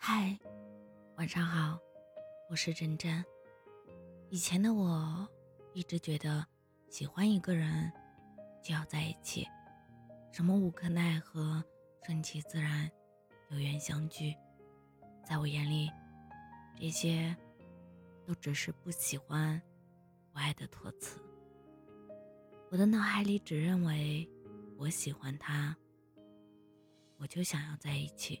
嗨，晚上好，我是真真。以前的我一直觉得，喜欢一个人就要在一起，什么无可奈何、顺其自然、有缘相聚，在我眼里，这些都只是不喜欢、不爱的托词。我的脑海里只认为，我喜欢他，我就想要在一起。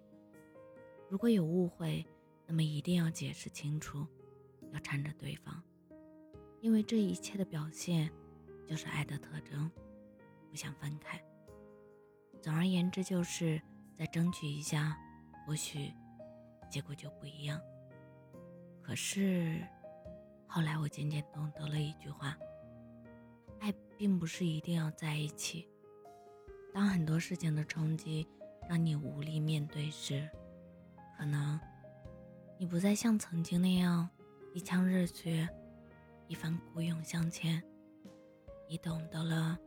如果有误会，那么一定要解释清楚，要缠着对方，因为这一切的表现就是爱的特征，不想分开。总而言之，就是再争取一下，或许结果就不一样。可是后来我渐渐懂得了一句话：爱并不是一定要在一起。当很多事情的冲击让你无力面对时，可能你不再像曾经那样一腔热血，一番孤勇向前。你懂得了，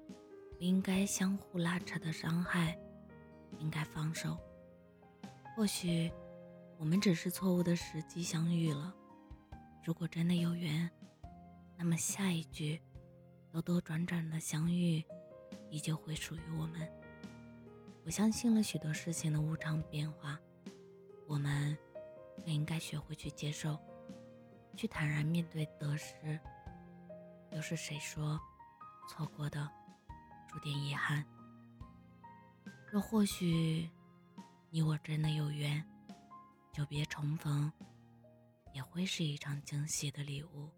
不应该相互拉扯的伤害，应该放手。或许我们只是错误的时机相遇了。如果真的有缘，那么下一句兜兜转转的相遇，依旧会属于我们。我相信了许多事情的无常变化。我们更应该学会去接受，去坦然面对得失。又是谁说错过的注定遗憾？若或许你我真的有缘，久别重逢也会是一场惊喜的礼物。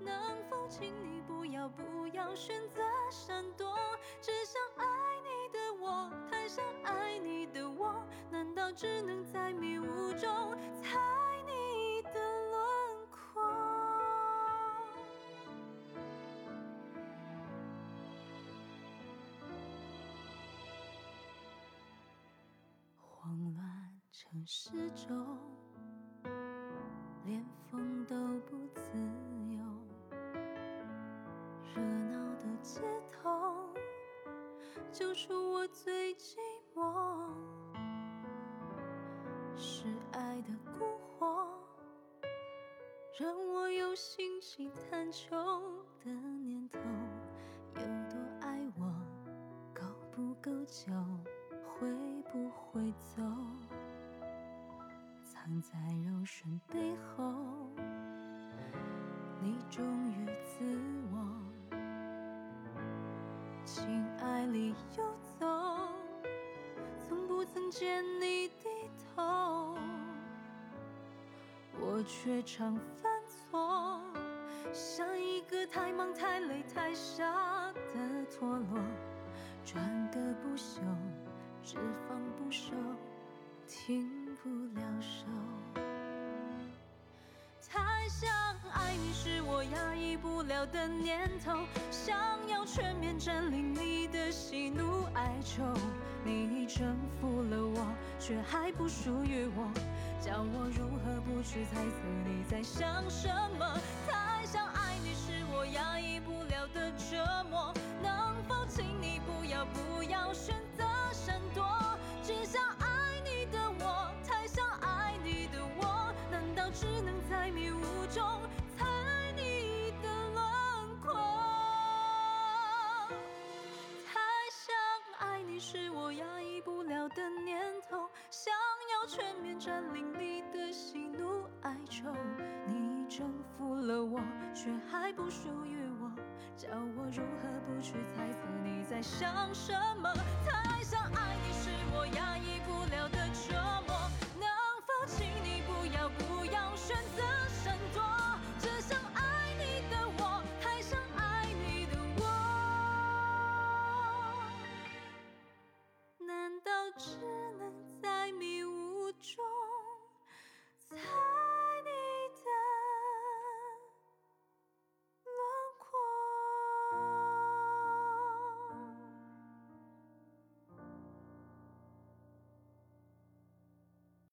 能否请你不要不要选择闪躲？只想爱你的我，太想爱你的我，难道只能在迷雾中猜你的轮廓？慌乱城市中。连风救赎我最寂寞，是爱的蛊惑，让我有兴起探求的念头。有多爱我，够不够久，会不会走？藏在柔顺背后，你忠于自我，情爱里游走，从不曾见你低头，我却常犯错，像一个太忙太累太傻的陀螺，转个不休，只放不收，停。不了手，太想爱你是我压抑不了的念头，想要全面占领你的喜怒哀愁。你已征服了我，却还不属于我，叫我如何不去猜测你在想什么？太想爱你是我压抑不了的折磨，占领你的喜怒哀愁。你征服了我，却还不属于我，叫我如何不去猜测你在想什么？太想爱你是我压抑不了的